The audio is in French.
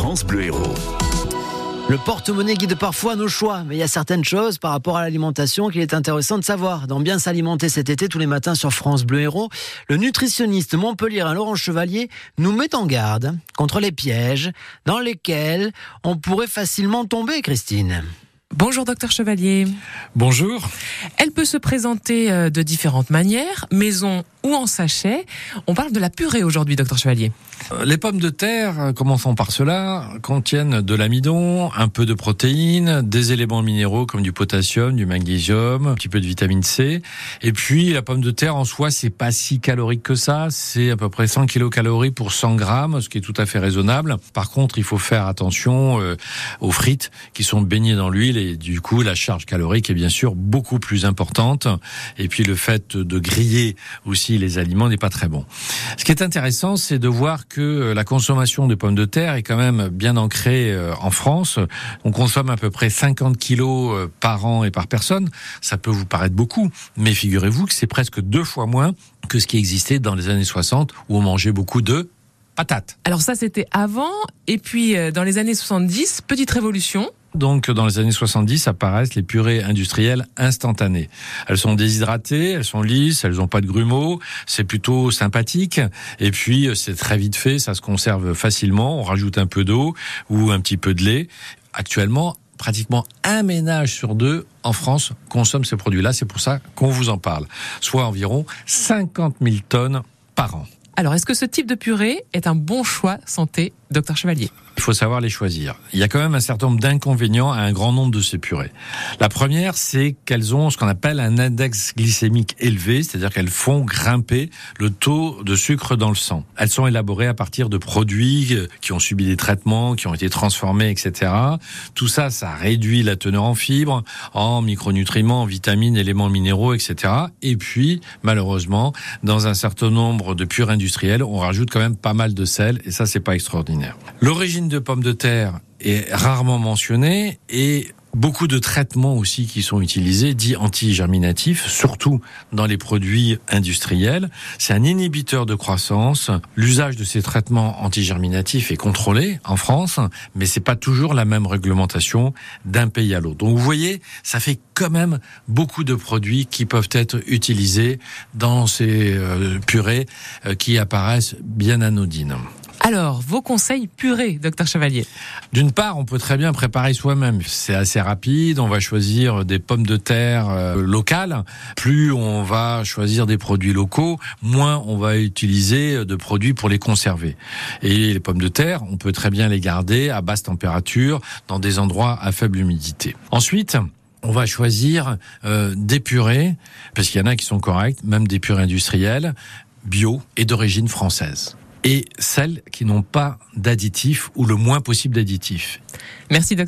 France Bleu Héros. Le porte-monnaie guide parfois nos choix, mais il y a certaines choses par rapport à l'alimentation qu'il est intéressant de savoir. Dans Bien s'alimenter cet été tous les matins sur France Bleu Héros, le nutritionniste Montpellier Laurent Chevalier nous met en garde contre les pièges dans lesquels on pourrait facilement tomber, Christine. Bonjour docteur Chevalier. Bonjour. Elle peut se présenter euh, de différentes manières, maison ou en sachet. On parle de la purée aujourd'hui, docteur Chevalier. Euh, les pommes de terre, euh, commençons par cela, contiennent de l'amidon, un peu de protéines, des éléments minéraux comme du potassium, du magnésium, un petit peu de vitamine C. Et puis la pomme de terre en soi, c'est pas si calorique que ça. C'est à peu près 100 kilocalories pour 100 grammes, ce qui est tout à fait raisonnable. Par contre, il faut faire attention aux frites qui sont baignées dans l'huile et du coup la charge calorique est bien sûr beaucoup plus importante. Et puis le fait de griller aussi les aliments n'est pas très bon. Ce qui est intéressant, c'est de voir que euh, la consommation de pommes de terre est quand même bien ancrée euh, en France. On consomme à peu près 50 kilos euh, par an et par personne. Ça peut vous paraître beaucoup, mais figurez-vous que c'est presque deux fois moins que ce qui existait dans les années 60 où on mangeait beaucoup de patates. Alors ça c'était avant, et puis dans les années 70, petite révolution, donc, dans les années 70, apparaissent les purées industrielles instantanées. Elles sont déshydratées, elles sont lisses, elles n'ont pas de grumeaux, c'est plutôt sympathique. Et puis, c'est très vite fait, ça se conserve facilement. On rajoute un peu d'eau ou un petit peu de lait. Actuellement, pratiquement un ménage sur deux en France consomme ces produits-là. C'est pour ça qu'on vous en parle. Soit environ 50 000 tonnes par an. Alors, est-ce que ce type de purée est un bon choix santé, docteur Chevalier? Il faut savoir les choisir. Il y a quand même un certain nombre d'inconvénients à un grand nombre de ces purées. La première, c'est qu'elles ont ce qu'on appelle un index glycémique élevé, c'est-à-dire qu'elles font grimper le taux de sucre dans le sang. Elles sont élaborées à partir de produits qui ont subi des traitements, qui ont été transformés, etc. Tout ça, ça réduit la teneur en fibres, en micronutriments, en vitamines, éléments minéraux, etc. Et puis, malheureusement, dans un certain nombre de purées industrielles, on rajoute quand même pas mal de sel, et ça, c'est pas extraordinaire. L'origine de pommes de terre est rarement mentionnée et beaucoup de traitements aussi qui sont utilisés, dits anti-germinatifs, surtout dans les produits industriels. C'est un inhibiteur de croissance. L'usage de ces traitements anti-germinatifs est contrôlé en France, mais c'est pas toujours la même réglementation d'un pays à l'autre. Donc vous voyez, ça fait quand même beaucoup de produits qui peuvent être utilisés dans ces euh, purées euh, qui apparaissent bien anodines. Alors, vos conseils purés, docteur Chevalier D'une part, on peut très bien préparer soi-même. C'est assez rapide. On va choisir des pommes de terre euh, locales. Plus on va choisir des produits locaux, moins on va utiliser de produits pour les conserver. Et les pommes de terre, on peut très bien les garder à basse température dans des endroits à faible humidité. Ensuite, on va choisir euh, des purées, parce qu'il y en a qui sont correctes, même des purées industrielles, bio et d'origine française et celles qui n'ont pas d'additifs ou le moins possible d'additifs. Merci docteur.